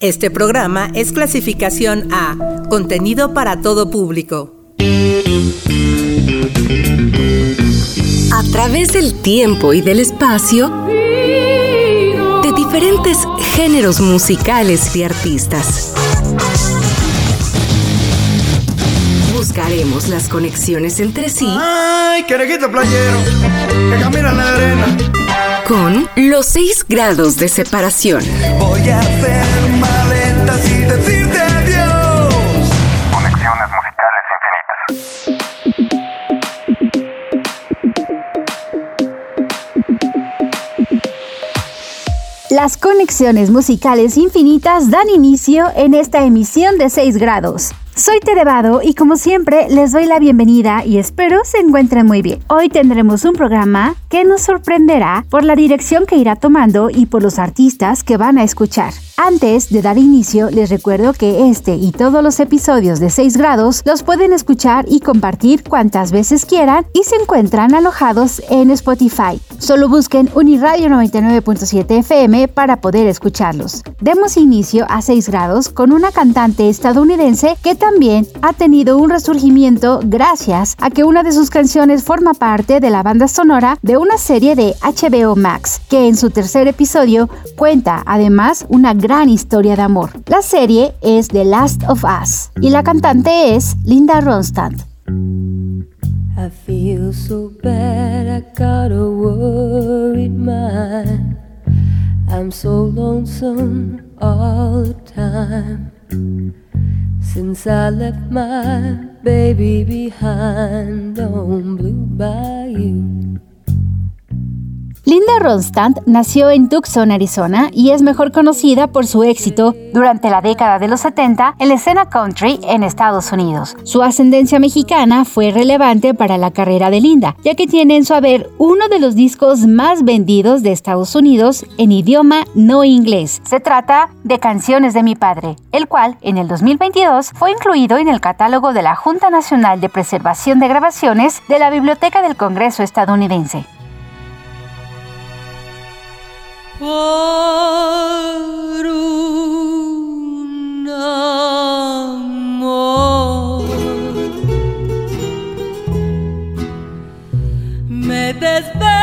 Este programa es clasificación A, contenido para todo público. A través del tiempo y del espacio, de diferentes géneros musicales y artistas. Buscaremos las conexiones entre sí. ¡Ay, querejito playero! Que camina en la arena. Con los seis grados de separación. Voy a hacer maletas y decirte adiós. Conexiones musicales infinitas. Las conexiones musicales infinitas dan inicio en esta emisión de 6 grados. Soy Terevado y como siempre les doy la bienvenida y espero se encuentren muy bien. Hoy tendremos un programa que nos sorprenderá por la dirección que irá tomando y por los artistas que van a escuchar. Antes de dar inicio, les recuerdo que este y todos los episodios de 6 grados los pueden escuchar y compartir cuantas veces quieran y se encuentran alojados en Spotify. Solo busquen Uniradio 99.7 FM para poder escucharlos. Demos inicio a 6 grados con una cantante estadounidense que también ha tenido un resurgimiento gracias a que una de sus canciones forma parte de la banda sonora de una serie de HBO Max, que en su tercer episodio cuenta además una gran historia de amor. La serie es The Last of Us y la cantante es Linda Ronstadt. Since I left my baby behind on Blue Bayou. Linda Ronstadt nació en Tucson, Arizona, y es mejor conocida por su éxito durante la década de los 70 en la escena country en Estados Unidos. Su ascendencia mexicana fue relevante para la carrera de Linda, ya que tiene en su haber uno de los discos más vendidos de Estados Unidos en idioma no inglés. Se trata de Canciones de mi padre, el cual en el 2022 fue incluido en el catálogo de la Junta Nacional de Preservación de Grabaciones de la Biblioteca del Congreso estadounidense. Me desvelo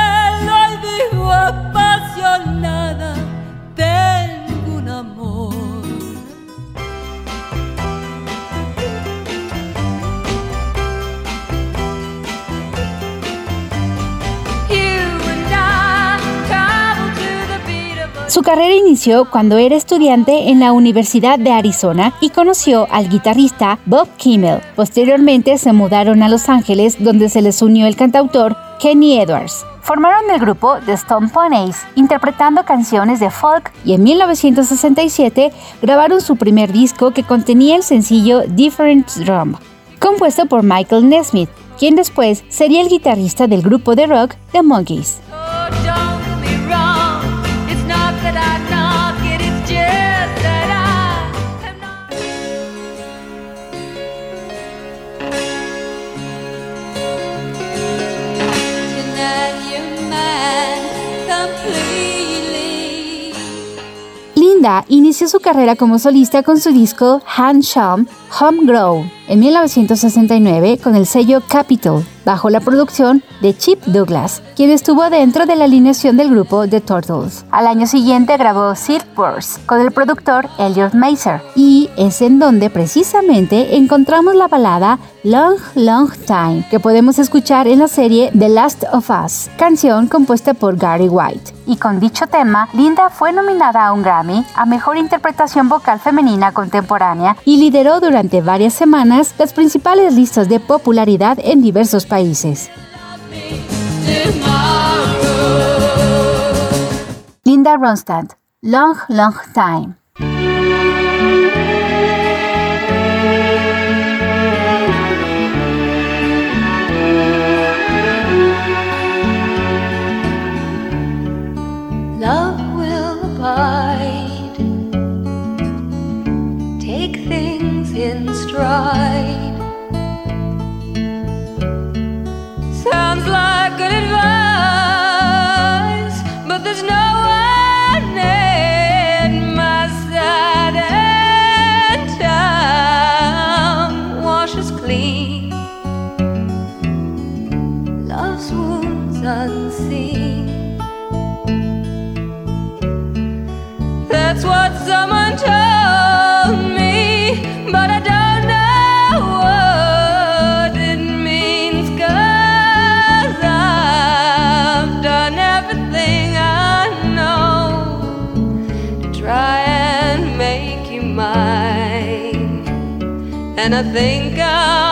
Su carrera inició cuando era estudiante en la Universidad de Arizona y conoció al guitarrista Bob Kimmel. Posteriormente se mudaron a Los Ángeles donde se les unió el cantautor Kenny Edwards. Formaron el grupo The Stone Ponies, interpretando canciones de folk y en 1967 grabaron su primer disco que contenía el sencillo Different Drum, compuesto por Michael Nesmith, quien después sería el guitarrista del grupo de rock The Monkees. Inició su carrera como solista con su disco Handsham Homegrown en 1969 con el sello Capitol, bajo la producción de Chip Douglas, quien estuvo dentro de la alineación del grupo The Turtles. Al año siguiente grabó Silk Wars con el productor Elliot Mazer y es en donde precisamente encontramos la balada Long Long Time que podemos escuchar en la serie The Last of Us, canción compuesta por Gary White. Y con dicho tema, Linda fue nominada a un Grammy a Mejor Interpretación Vocal Femenina Contemporánea y lideró durante varias semanas las principales listas de popularidad en diversos países. Linda Ronstadt, Long Long Time. those wounds unseen. That's what someone told me, but I don't know what it means. Cause I've done everything I know to try and make you mine. And I think i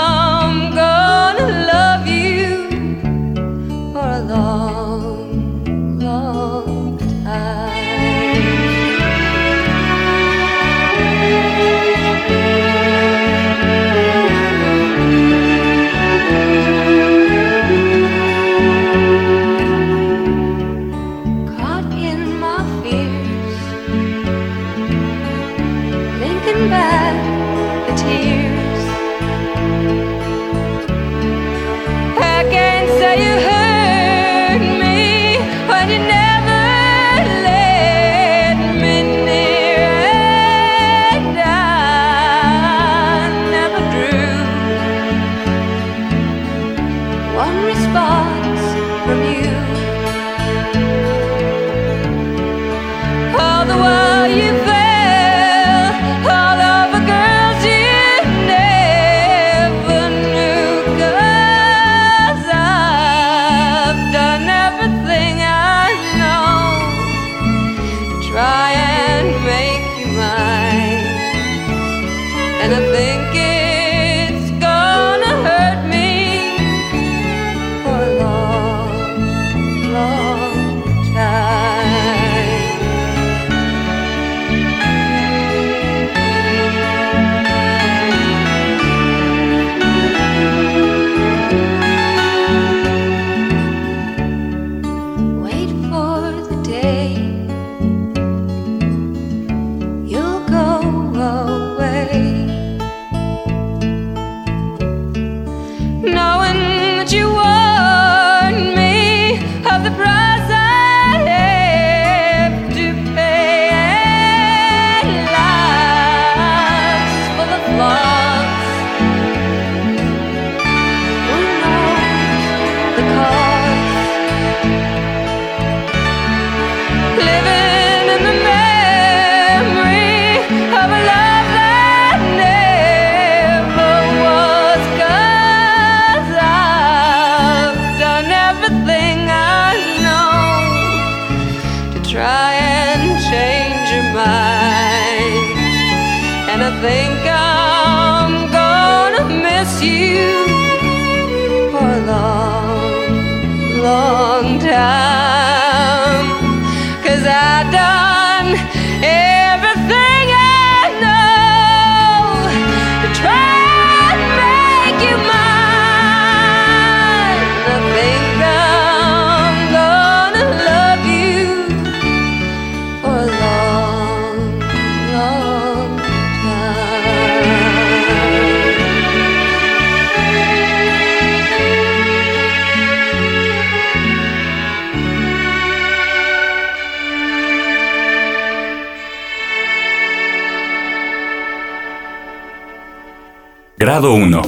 Grado 1.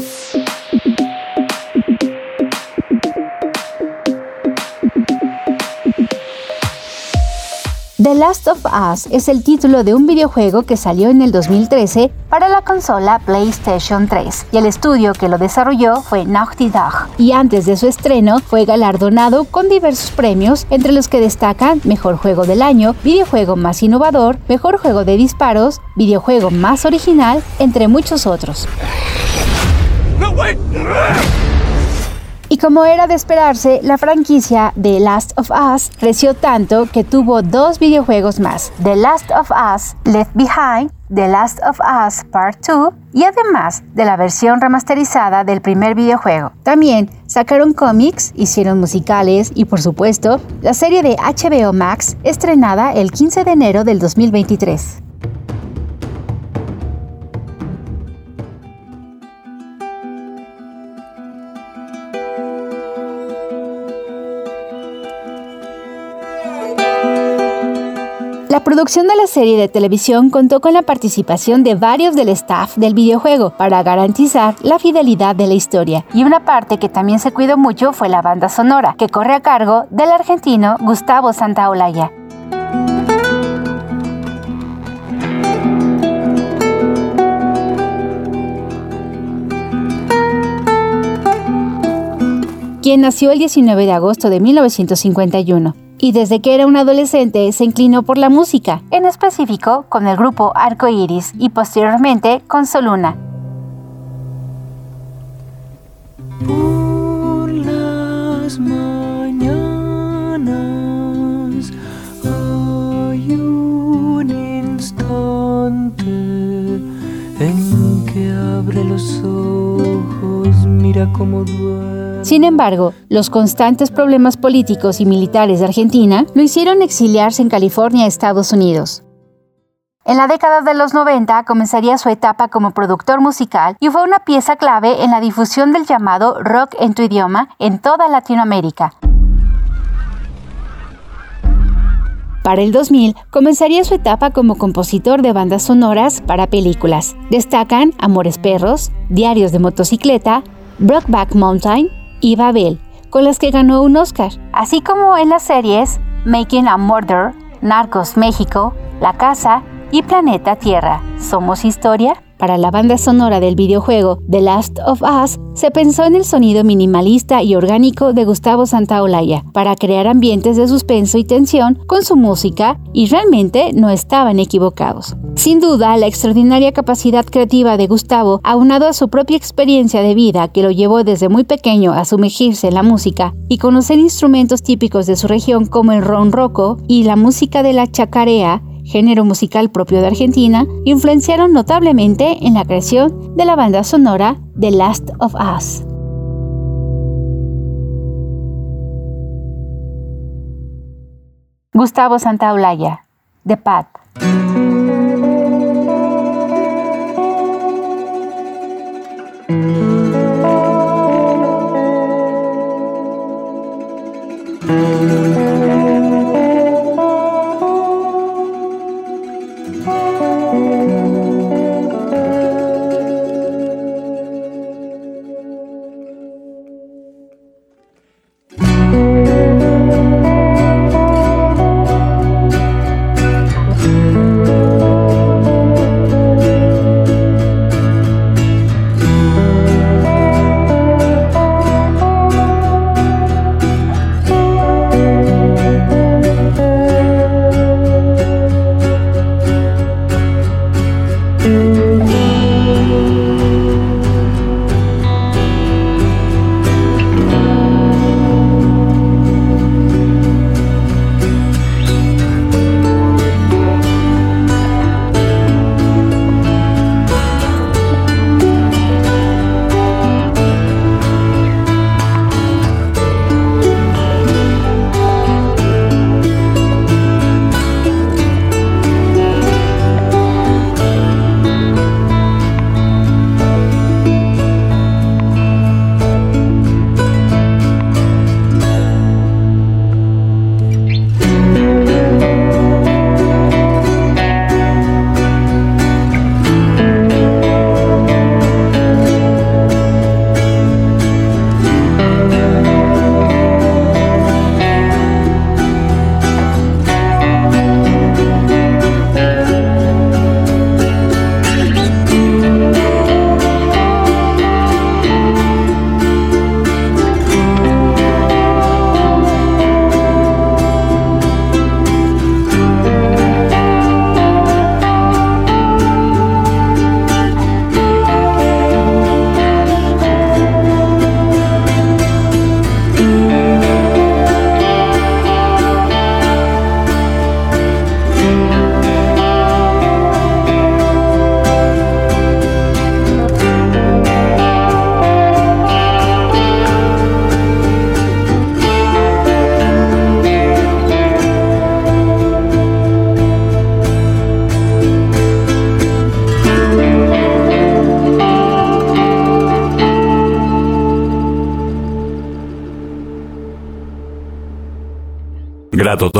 The Last of Us es el título de un videojuego que salió en el 2013 para la consola PlayStation 3 y el estudio que lo desarrolló fue Naughty Dog y antes de su estreno fue galardonado con diversos premios entre los que destacan Mejor Juego del Año, Videojuego más innovador, Mejor Juego de Disparos, Videojuego más original, entre muchos otros. Y como era de esperarse, la franquicia de Last of Us creció tanto que tuvo dos videojuegos más, The Last of Us Left Behind, The Last of Us Part 2 y además de la versión remasterizada del primer videojuego. También sacaron cómics, hicieron musicales y por supuesto la serie de HBO Max estrenada el 15 de enero del 2023. Producción de la serie de televisión contó con la participación de varios del staff del videojuego para garantizar la fidelidad de la historia. Y una parte que también se cuidó mucho fue la banda sonora, que corre a cargo del argentino Gustavo Santaolalla. quien nació el 19 de agosto de 1951 y desde que era un adolescente se inclinó por la música, en específico con el grupo Arco Iris y posteriormente con Soluna. Por las mañanas hay un instante en que abre los ojos, mira cómo duerme. Sin embargo, los constantes problemas políticos y militares de Argentina lo hicieron exiliarse en California, Estados Unidos. En la década de los 90 comenzaría su etapa como productor musical y fue una pieza clave en la difusión del llamado rock en tu idioma en toda Latinoamérica. Para el 2000 comenzaría su etapa como compositor de bandas sonoras para películas. Destacan Amores Perros, Diarios de Motocicleta, Brockback Mountain y Babel, con las que ganó un Oscar, así como en las series Making a Murder, Narcos México, La Casa y Planeta Tierra. ¿Somos historia? Para la banda sonora del videojuego The Last of Us, se pensó en el sonido minimalista y orgánico de Gustavo Santaolalla para crear ambientes de suspenso y tensión con su música y realmente no estaban equivocados. Sin duda, la extraordinaria capacidad creativa de Gustavo, aunado a su propia experiencia de vida que lo llevó desde muy pequeño a sumergirse en la música y conocer instrumentos típicos de su región como el ronroco y la música de la chacarea, género musical propio de Argentina, influenciaron notablemente en la creación de la banda sonora The Last of Us. Gustavo Santaolalla, The Path.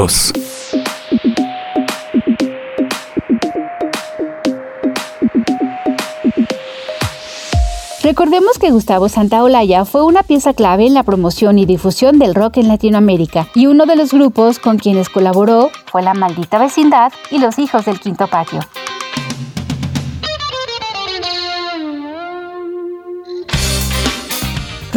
Grado 2. Recordemos que Gustavo Santaolalla fue una pieza clave en la promoción y difusión del rock en Latinoamérica y uno de los grupos con quienes colaboró fue La Maldita Vecindad y Los Hijos del Quinto Patio.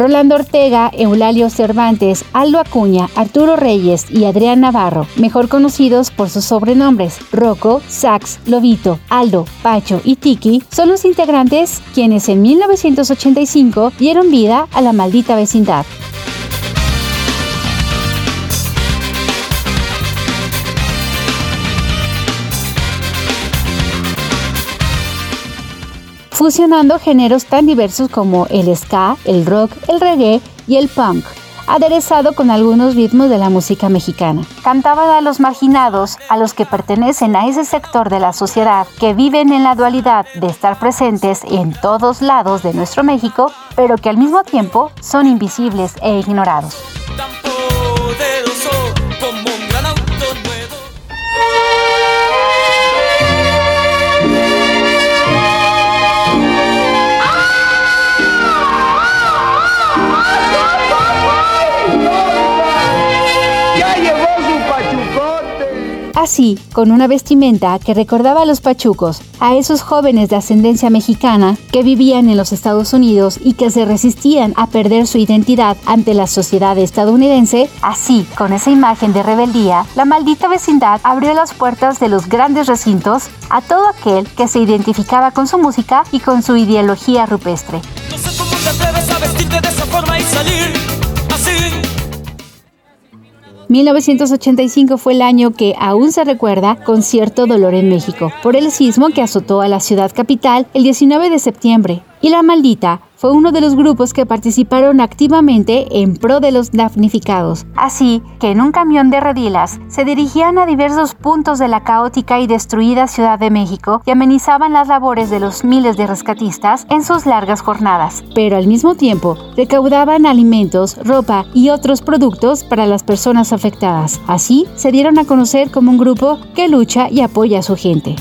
Rolando Ortega, Eulalio Cervantes, Aldo Acuña, Arturo Reyes y Adrián Navarro, mejor conocidos por sus sobrenombres Rocco, Sax, Lobito, Aldo, Pacho y Tiki, son los integrantes quienes en 1985 dieron vida a la maldita vecindad. Fusionando géneros tan diversos como el ska, el rock, el reggae y el punk, aderezado con algunos ritmos de la música mexicana. Cantaban a los marginados, a los que pertenecen a ese sector de la sociedad que viven en la dualidad de estar presentes en todos lados de nuestro México, pero que al mismo tiempo son invisibles e ignorados. Así, con una vestimenta que recordaba a los pachucos, a esos jóvenes de ascendencia mexicana que vivían en los Estados Unidos y que se resistían a perder su identidad ante la sociedad estadounidense, así, con esa imagen de rebeldía, la maldita vecindad abrió las puertas de los grandes recintos a todo aquel que se identificaba con su música y con su ideología rupestre. No sé cómo te atreves a vestirte de esa forma y salir. 1985 fue el año que aún se recuerda con cierto dolor en México, por el sismo que azotó a la ciudad capital el 19 de septiembre. Y La Maldita fue uno de los grupos que participaron activamente en pro de los damnificados. Así que en un camión de redilas se dirigían a diversos puntos de la caótica y destruida Ciudad de México y amenizaban las labores de los miles de rescatistas en sus largas jornadas. Pero al mismo tiempo recaudaban alimentos, ropa y otros productos para las personas afectadas. Así se dieron a conocer como un grupo que lucha y apoya a su gente.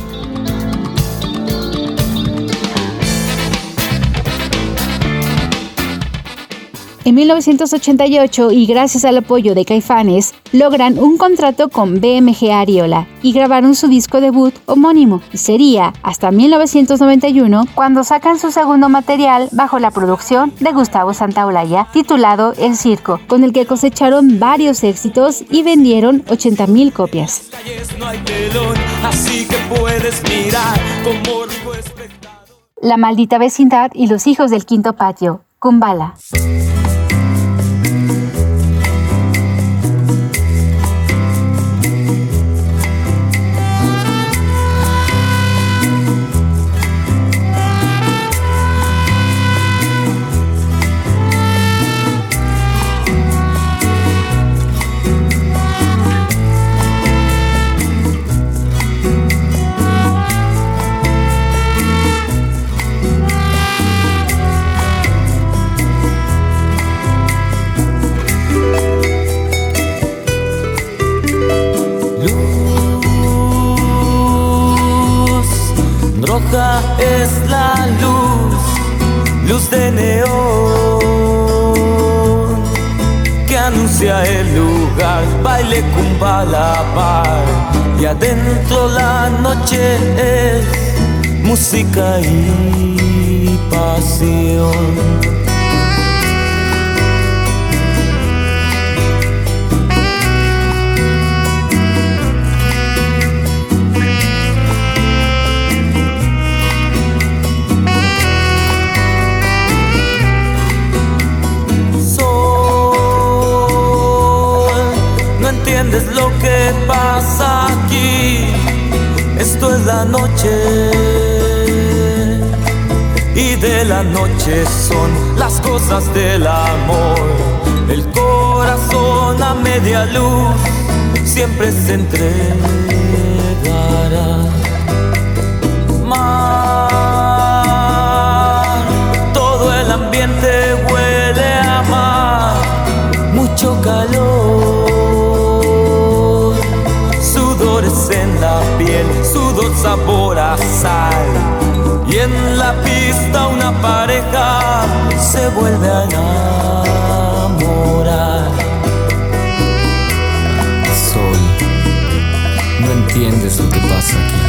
En 1988, y gracias al apoyo de Caifanes, logran un contrato con BMG Ariola y grabaron su disco debut homónimo. Y sería hasta 1991 cuando sacan su segundo material bajo la producción de Gustavo Santaolalla, titulado El Circo, con el que cosecharon varios éxitos y vendieron 80.000 copias. La maldita vecindad y los hijos del quinto patio. Kumbala. Es la luz, luz de neón que anuncia el lugar, baile cumbala bar y adentro la noche es música y pasión. Entiendes lo que pasa aquí. Esto es la noche. Y de la noche son las cosas del amor. El corazón a media luz siempre se entregará. Mar, todo el ambiente huele a mar, mucho calor, sabor a sal, y en la pista una pareja se vuelve a enamorar. Sol, no entiendes lo que pasa aquí.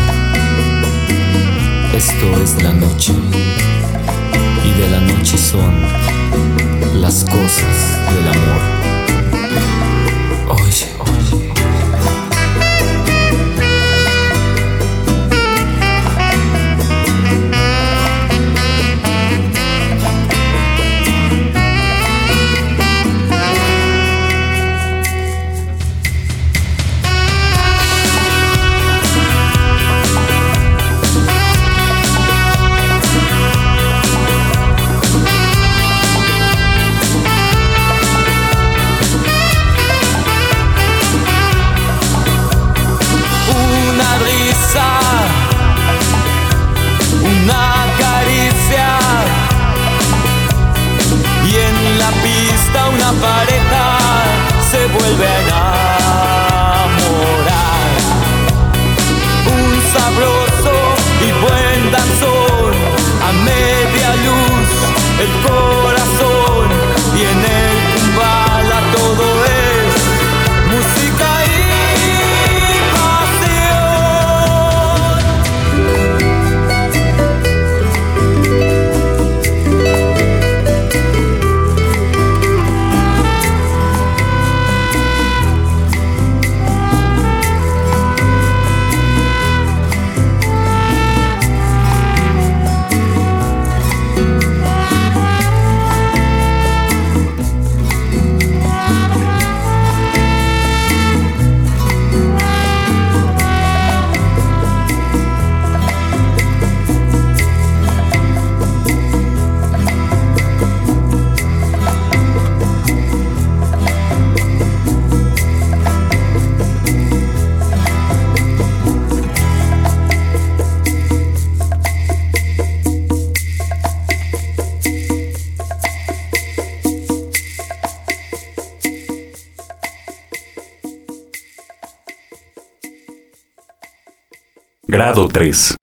Esto es la noche y de la noche son las cosas del amor. Oye. Grado 3.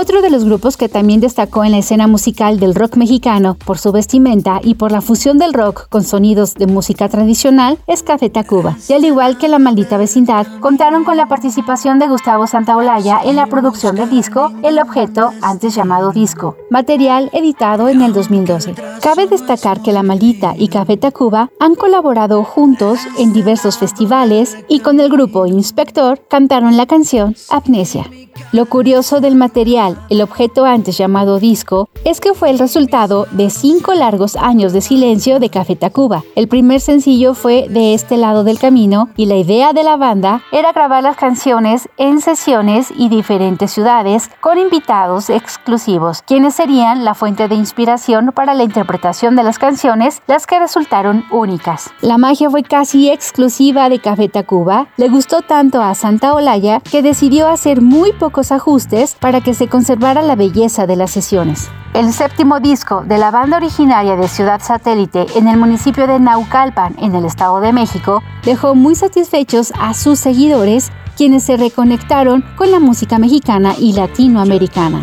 Otro de los grupos que también destacó en la escena musical del rock mexicano por su vestimenta y por la fusión del rock con sonidos de música tradicional es Café Tacuba. Y al igual que La Maldita Vecindad, contaron con la participación de Gustavo Santaolalla en la producción del disco El Objeto, antes llamado Disco, material editado en el 2012. Cabe destacar que La Maldita y Café Tacuba han colaborado juntos en diversos festivales y con el grupo Inspector cantaron la canción Amnesia. Lo curioso del material, el objeto antes llamado disco, es que fue el resultado de cinco largos años de silencio de Café Tacuba. El primer sencillo fue De este lado del camino y la idea de la banda era grabar las canciones en sesiones y diferentes ciudades con invitados exclusivos, quienes serían la fuente de inspiración para la interpretación de las canciones, las que resultaron únicas. La magia fue casi exclusiva de Café Tacuba, le gustó tanto a Santa Olaya que decidió hacer muy pocos ajustes para que se conservara la belleza de las sesiones. El séptimo disco de la banda originaria de Ciudad Satélite en el municipio de Naucalpan, en el Estado de México, dejó muy satisfechos a sus seguidores, quienes se reconectaron con la música mexicana y latinoamericana.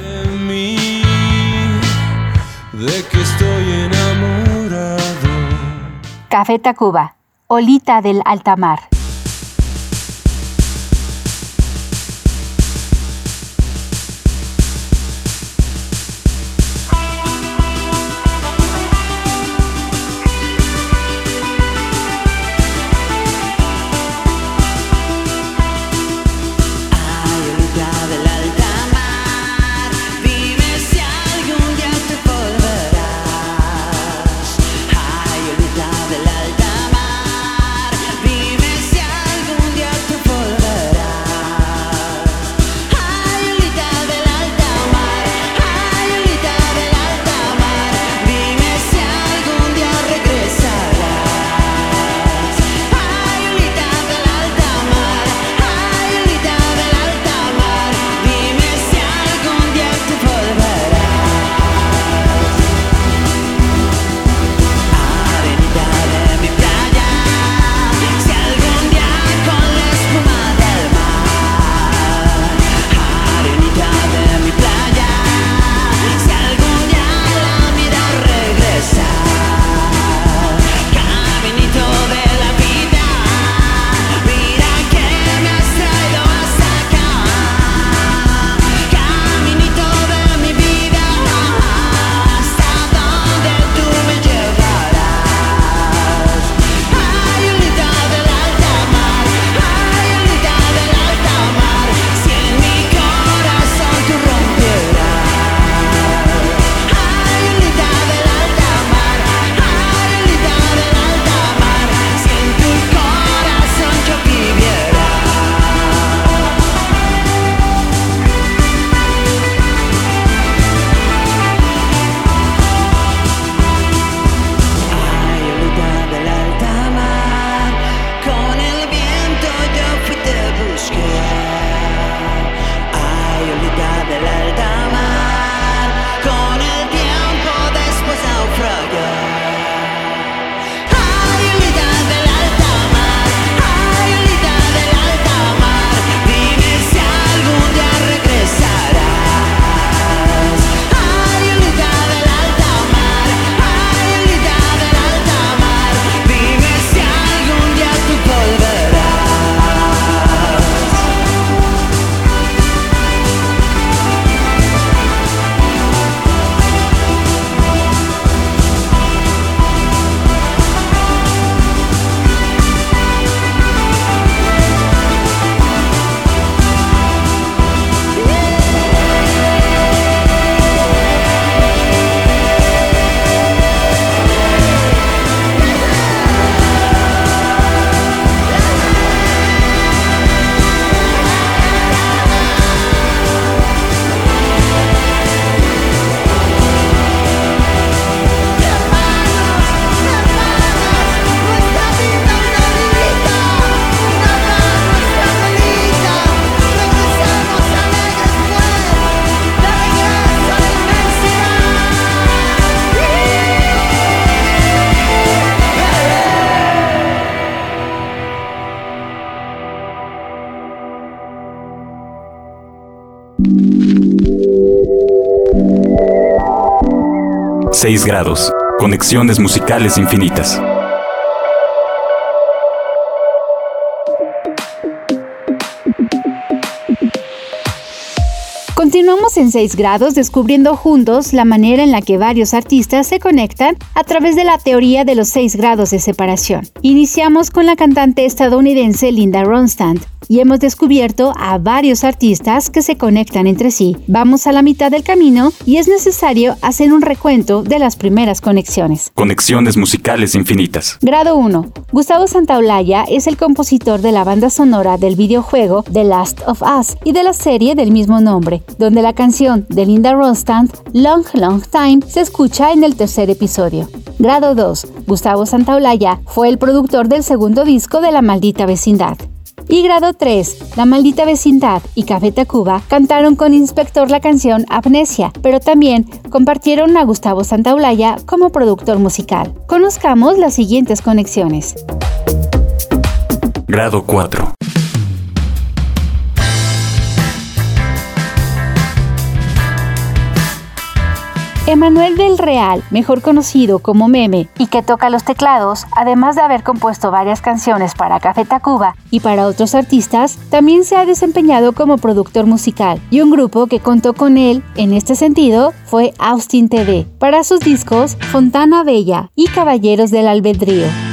Café Tacuba, Olita del Altamar. 6 grados. Conexiones musicales infinitas. Continuamos en 6 grados descubriendo juntos la manera en la que varios artistas se conectan a través de la teoría de los 6 grados de separación. Iniciamos con la cantante estadounidense Linda Ronstadt y hemos descubierto a varios artistas que se conectan entre sí. Vamos a la mitad del camino y es necesario hacer un recuento de las primeras conexiones. Conexiones musicales infinitas. Grado 1. Gustavo Santaolalla es el compositor de la banda sonora del videojuego The Last of Us y de la serie del mismo nombre, donde la canción de Linda Ronstadt, Long Long Time, se escucha en el tercer episodio. Grado 2. Gustavo Santaolalla fue el productor del segundo disco de La Maldita Vecindad. Y grado 3, La Maldita Vecindad y Café Tacuba cantaron con Inspector la canción Amnesia, pero también compartieron a Gustavo Santaolalla como productor musical. Conozcamos las siguientes conexiones. Grado 4. Emanuel del Real, mejor conocido como Meme, y que toca los teclados, además de haber compuesto varias canciones para Café Tacuba y para otros artistas, también se ha desempeñado como productor musical, y un grupo que contó con él en este sentido fue Austin TV, para sus discos Fontana Bella y Caballeros del Albedrío.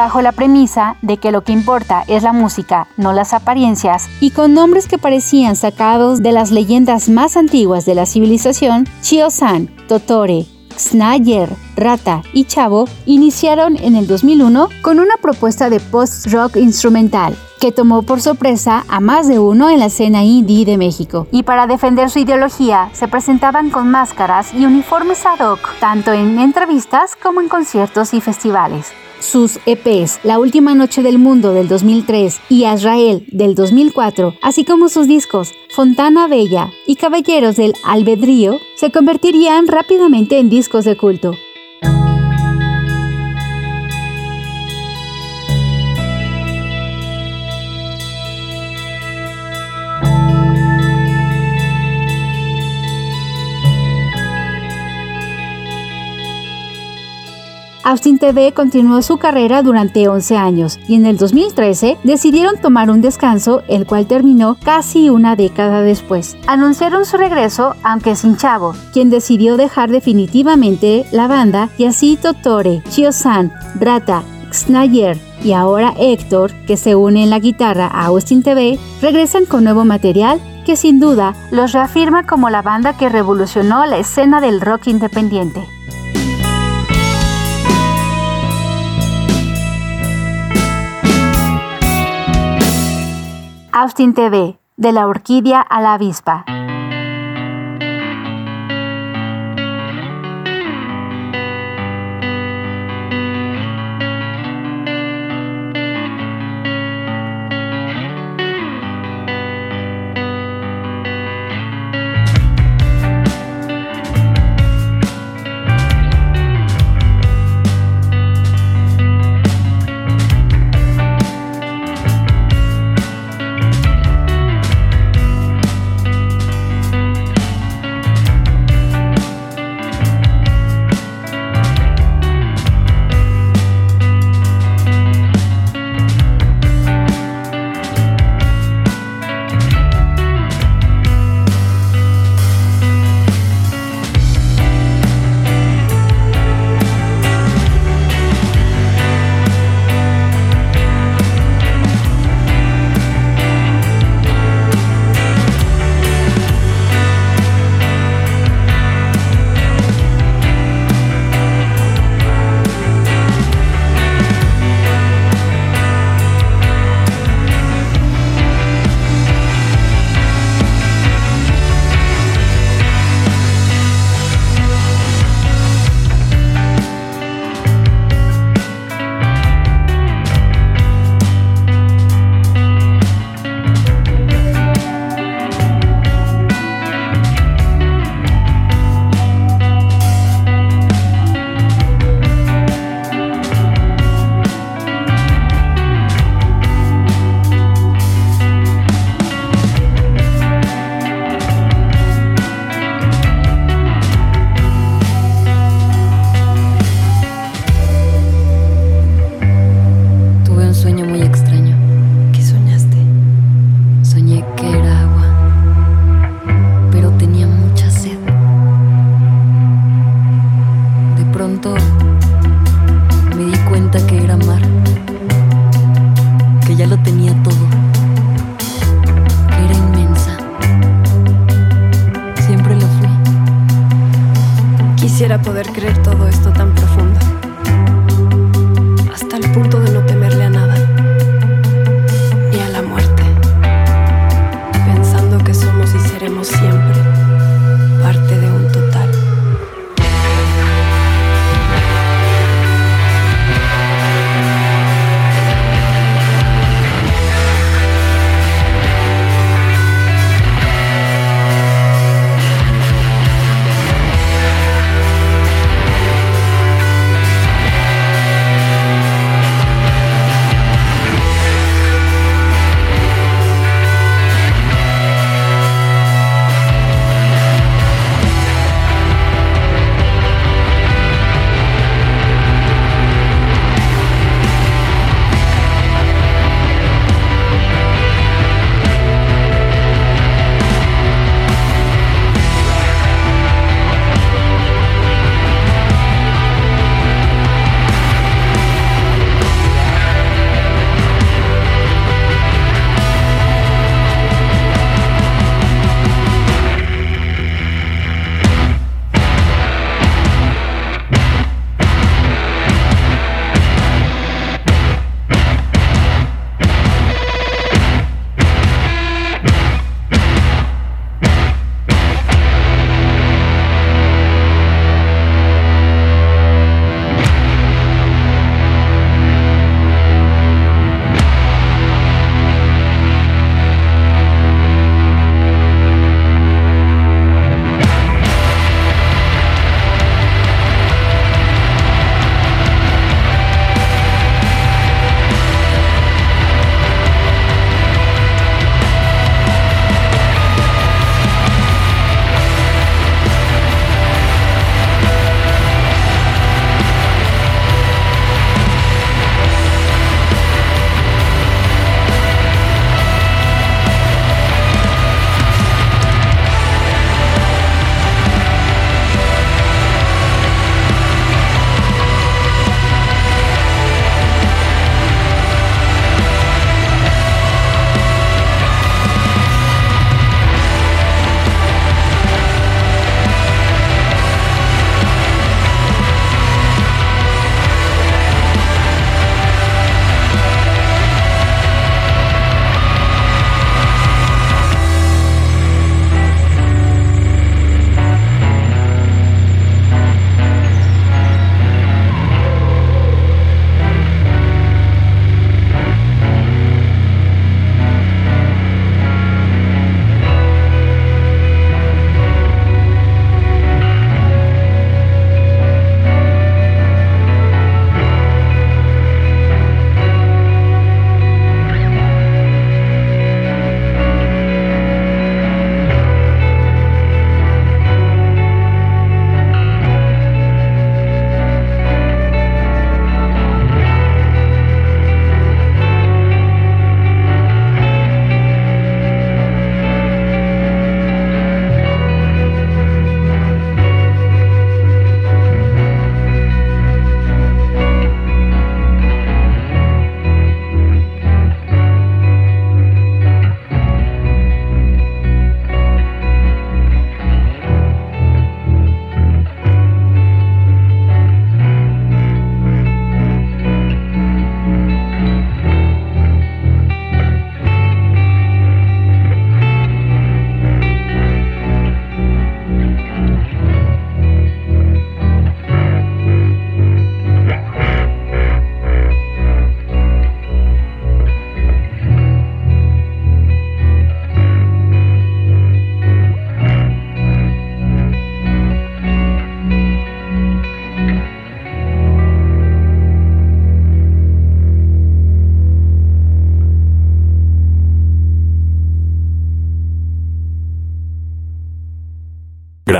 Bajo la premisa de que lo que importa es la música, no las apariencias, y con nombres que parecían sacados de las leyendas más antiguas de la civilización, Chio-san, Totore, Snayer, Rata y Chavo iniciaron en el 2001 con una propuesta de post-rock instrumental que tomó por sorpresa a más de uno en la escena indie de México. Y para defender su ideología, se presentaban con máscaras y uniformes ad hoc, tanto en entrevistas como en conciertos y festivales. Sus EPs La Última Noche del Mundo del 2003 y Azrael del 2004, así como sus discos Fontana Bella y Caballeros del Albedrío, se convertirían rápidamente en discos de culto. Austin TV continuó su carrera durante 11 años y en el 2013 decidieron tomar un descanso, el cual terminó casi una década después. Anunciaron su regreso, aunque sin Chavo, quien decidió dejar definitivamente la banda y así Totore, Chio-san, Rata, Snayer y ahora Héctor, que se une en la guitarra a Austin TV, regresan con nuevo material que sin duda los reafirma como la banda que revolucionó la escena del rock independiente. Austin TV, de la orquídea a la avispa.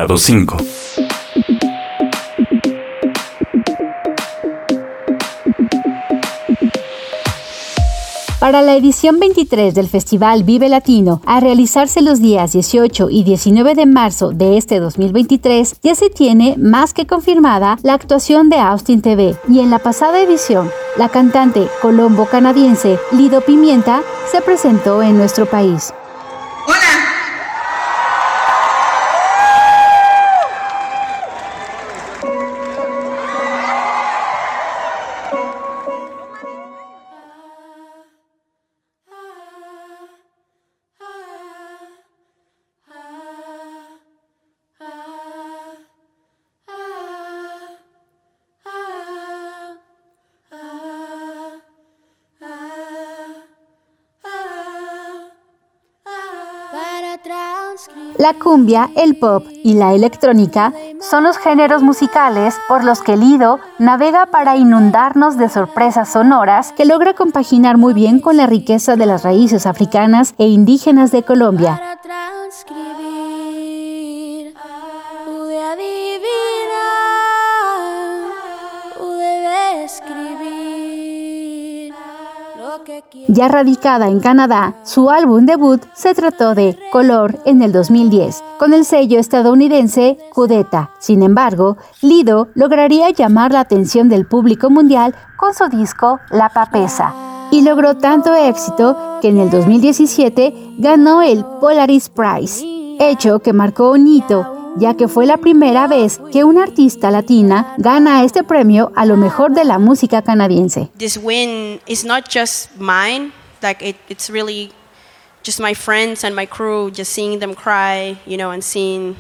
Grado 5. Para la edición 23 del Festival Vive Latino, a realizarse los días 18 y 19 de marzo de este 2023, ya se tiene más que confirmada la actuación de Austin TV. Y en la pasada edición, la cantante colombo-canadiense Lido Pimienta se presentó en nuestro país. La cumbia, el pop y la electrónica son los géneros musicales por los que Lido navega para inundarnos de sorpresas sonoras que logra compaginar muy bien con la riqueza de las raíces africanas e indígenas de Colombia. Ya radicada en Canadá, su álbum debut se trató de Color en el 2010, con el sello estadounidense Cudeta. Sin embargo, Lido lograría llamar la atención del público mundial con su disco La Papesa, y logró tanto éxito que en el 2017 ganó el Polaris Prize, hecho que marcó un hito ya que fue la primera vez que una artista latina gana este premio a lo mejor de la música canadiense. this win is not just mine like it, it's really just my friends and my crew just seeing them cry you know and seeing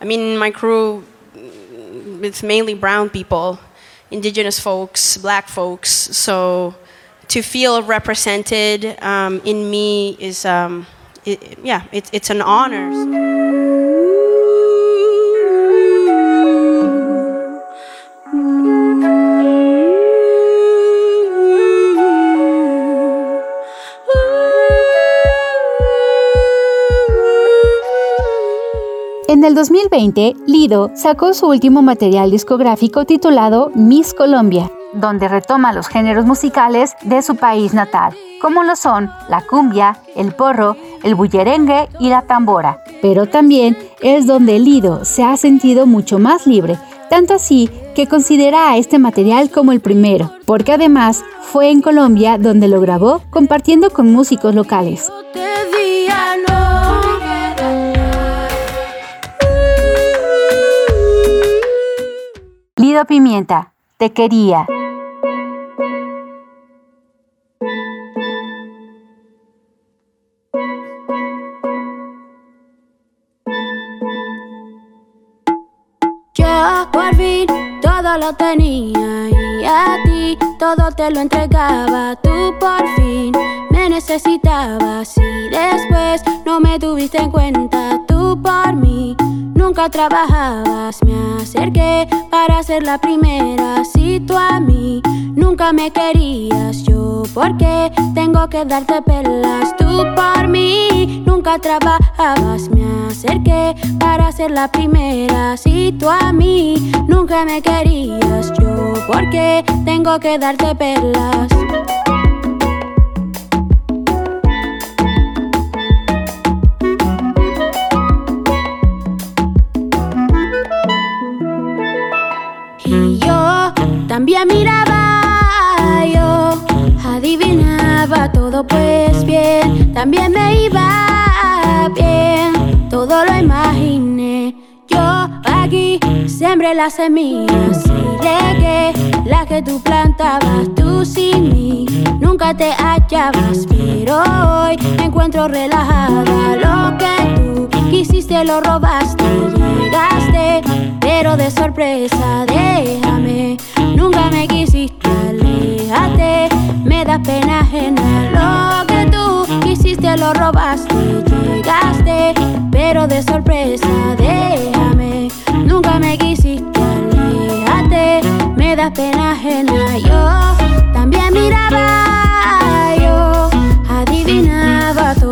i mean my crew mm, it's mainly brown people indigenous folks black folks so to feel represented um, in me is um, yeah it, it's an honor En el 2020, Lido sacó su último material discográfico titulado Miss Colombia, donde retoma los géneros musicales de su país natal, como lo son la cumbia, el porro, el bullerengue y la tambora. Pero también es donde Lido se ha sentido mucho más libre, tanto así que considera a este material como el primero, porque además fue en Colombia donde lo grabó compartiendo con músicos locales. Pimienta, te quería. Yo por fin todo lo tenía y a ti todo te lo entregaba. Tú por fin me necesitabas y después no me tuviste en cuenta. Tú por mí nunca trabajabas. Me acerqué para ser la primera. Si tú a mí nunca me querías, yo porque tengo que darte pelas. Tú por mí nunca trabajabas. Me acerqué para ser la primera. Si tú a mí nunca me querías, yo porque tengo que darte perlas. También miraba, yo adivinaba todo pues bien, también me iba bien, todo lo imaginé. Yo aquí sembré las semillas y regué las que tú plantabas, tú sin mí nunca te hallabas, pero hoy me encuentro relajada. Lo que tú quisiste lo robaste, llegaste, pero de sorpresa déjame. Nunca me quisiste, aléjate, me da pena ajena. Lo que tú quisiste lo robaste, llegaste, pero de sorpresa déjame. Nunca me quisiste, aléjate, me da pena ajena. Yo también miraba, yo adivinaba todo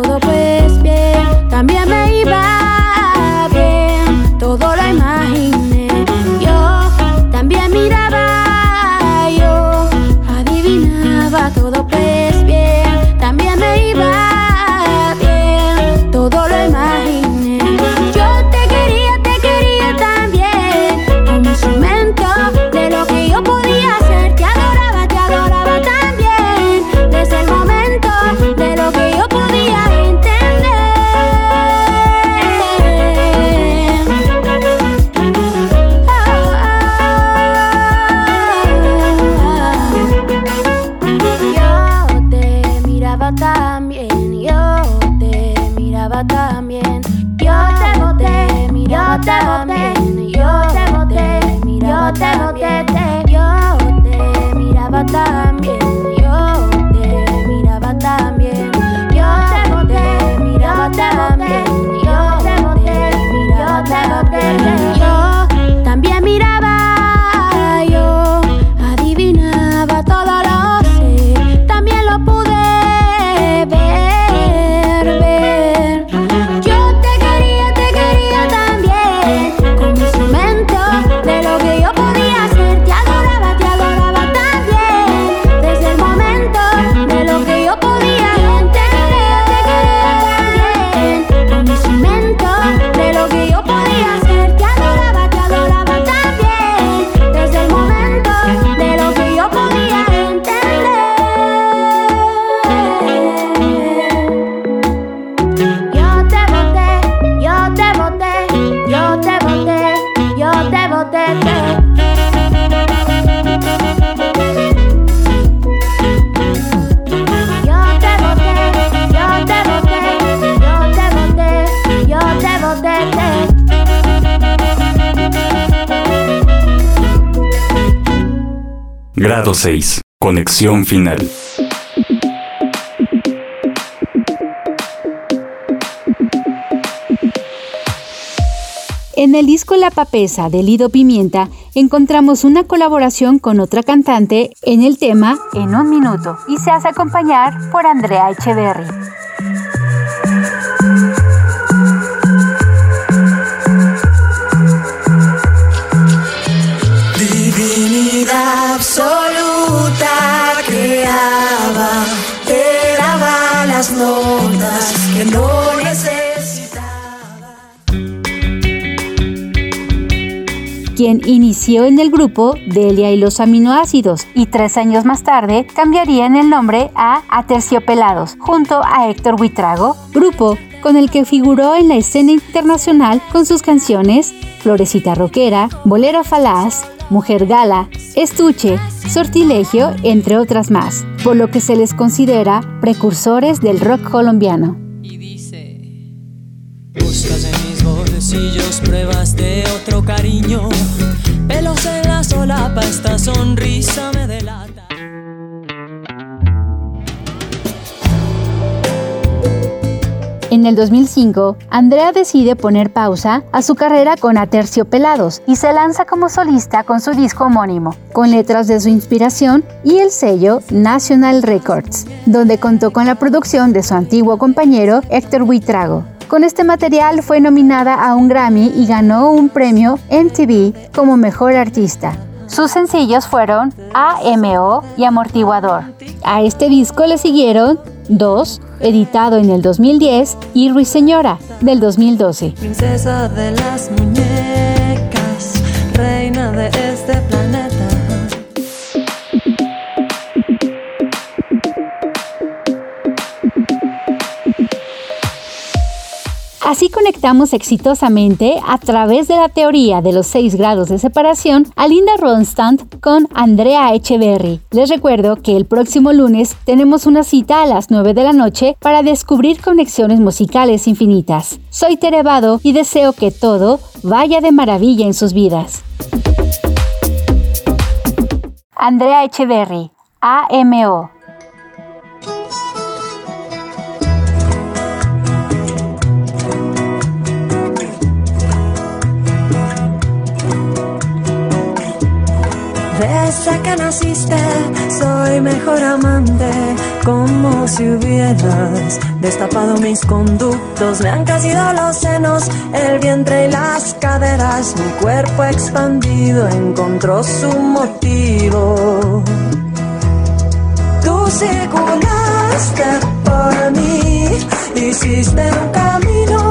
6. Conexión final. En el disco La Papesa de Lido Pimienta encontramos una colaboración con otra cantante en el tema En un minuto y se hace acompañar por Andrea Echeverry. Absoluta creaba, te daba las notas que no necesitaba. quien inició en el grupo Delia y los aminoácidos y tres años más tarde cambiarían el nombre a Aterciopelados junto a Héctor Huitrago, grupo con el que figuró en la escena internacional con sus canciones Florecita Roquera, Bolero Falaz, Mujer Gala, Estuche, Sortilegio, entre otras más, por lo que se les considera precursores del rock colombiano. Buscas en mis bolsillos pruebas de otro cariño. Pelos en la solapa, esta sonrisa me delata. En el 2005, Andrea decide poner pausa a su carrera con Aterciopelados y se lanza como solista con su disco homónimo, con letras de su inspiración y el sello National Records, donde contó con la producción de su antiguo compañero Héctor Huitrago. Con este material fue nominada a un Grammy y ganó un premio MTV como Mejor Artista. Sus sencillos fueron AMO y Amortiguador. A este disco le siguieron Dos, editado en el 2010, y Ruiseñora, del 2012. Princesa de las muñecas, reina de este planeta. Así conectamos exitosamente a través de la teoría de los seis grados de separación a Linda Ronstadt con Andrea Echeverry. Les recuerdo que el próximo lunes tenemos una cita a las 9 de la noche para descubrir conexiones musicales infinitas. Soy Terevado y deseo que todo vaya de maravilla en sus vidas. Andrea Echeverry, AMO. Desde que naciste soy mejor amante, como si hubieras destapado mis conductos. Me han crecido los senos, el vientre y las caderas. Mi cuerpo expandido encontró su motivo. Tú circulaste por mí, hiciste un camino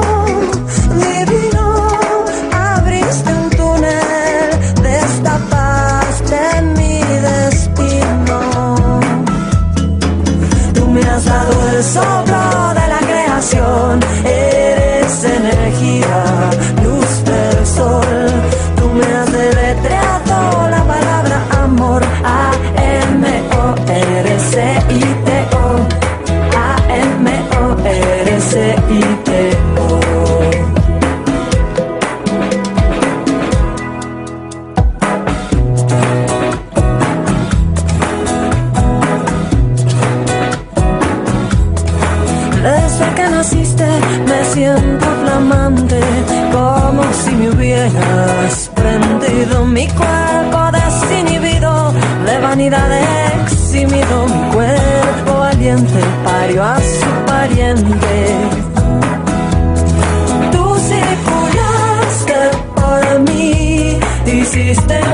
triste.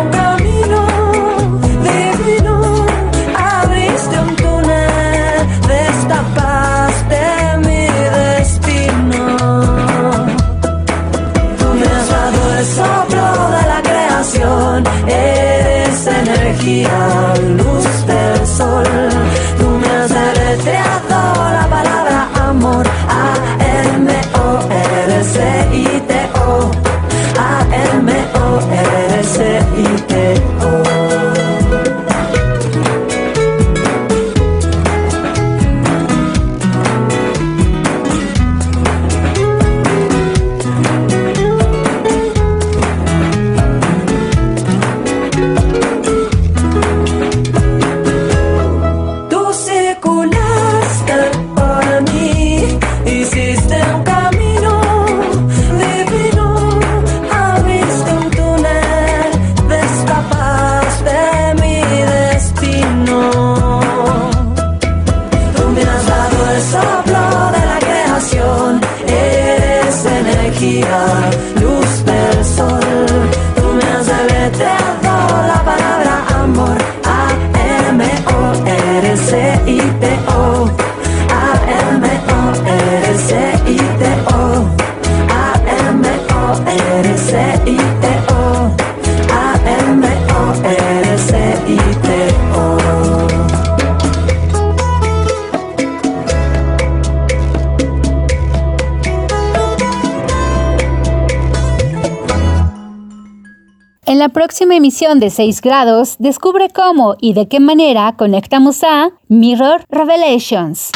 De 6 grados, descubre cómo y de qué manera conectamos a Mirror Revelations.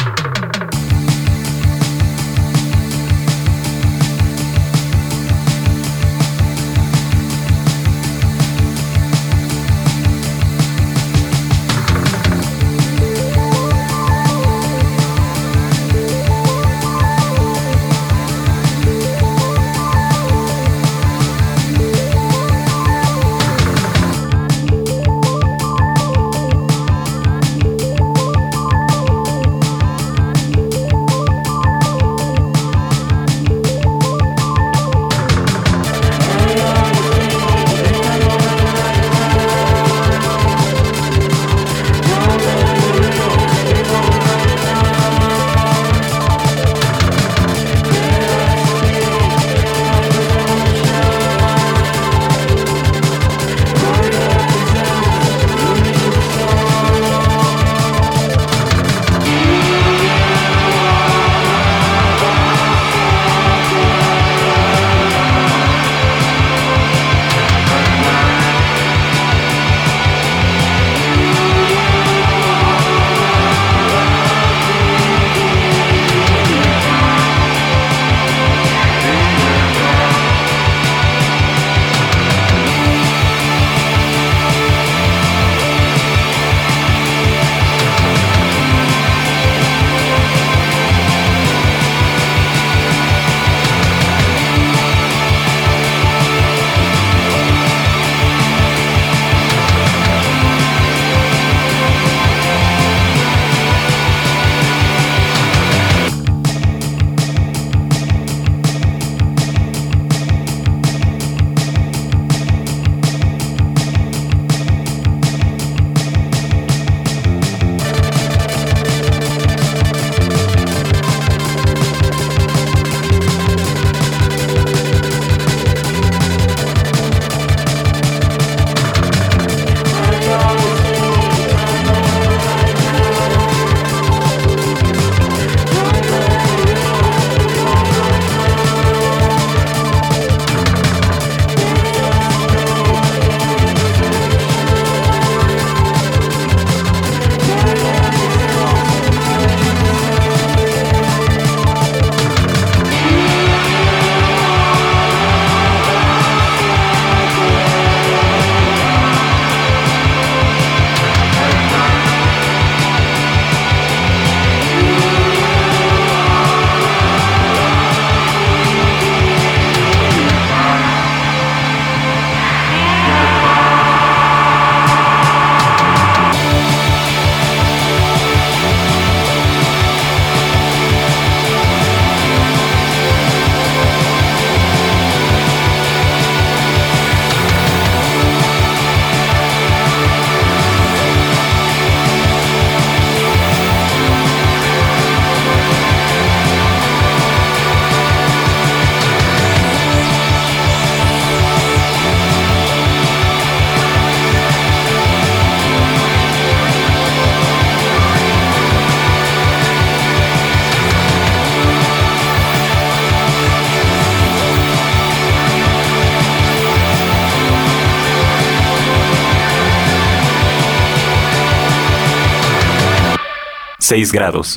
Seis grados.